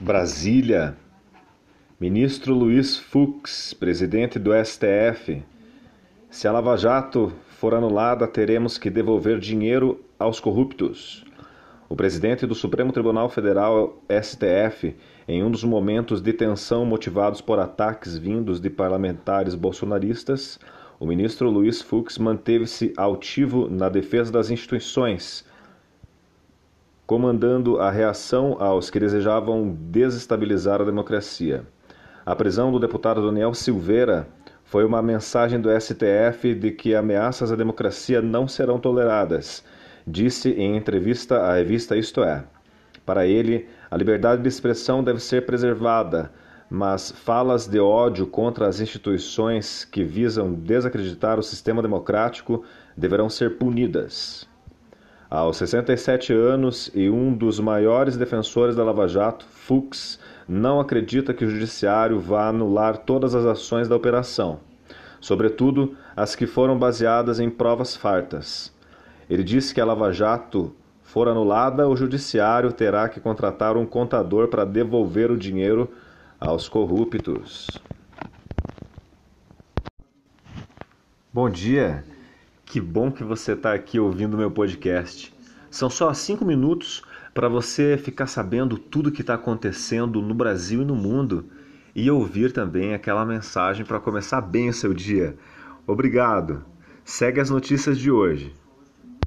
Brasília. Ministro Luiz Fux, presidente do STF. Se a Lava Jato for anulada, teremos que devolver dinheiro aos corruptos. O presidente do Supremo Tribunal Federal, STF, em um dos momentos de tensão motivados por ataques vindos de parlamentares bolsonaristas, o ministro Luiz Fux manteve-se altivo na defesa das instituições comandando a reação aos que desejavam desestabilizar a democracia. A prisão do deputado Daniel Silveira foi uma mensagem do STF de que ameaças à democracia não serão toleradas, disse em entrevista à revista Isto É. Para ele, a liberdade de expressão deve ser preservada, mas falas de ódio contra as instituições que visam desacreditar o sistema democrático deverão ser punidas. Aos 67 anos e um dos maiores defensores da Lava Jato, Fux não acredita que o judiciário vá anular todas as ações da operação, sobretudo as que foram baseadas em provas fartas. Ele disse que a Lava Jato for anulada, o judiciário terá que contratar um contador para devolver o dinheiro aos corruptos. Bom dia. Que bom que você está aqui ouvindo meu podcast. São só cinco minutos para você ficar sabendo tudo que está acontecendo no Brasil e no mundo e ouvir também aquela mensagem para começar bem o seu dia. Obrigado. Segue as notícias de hoje.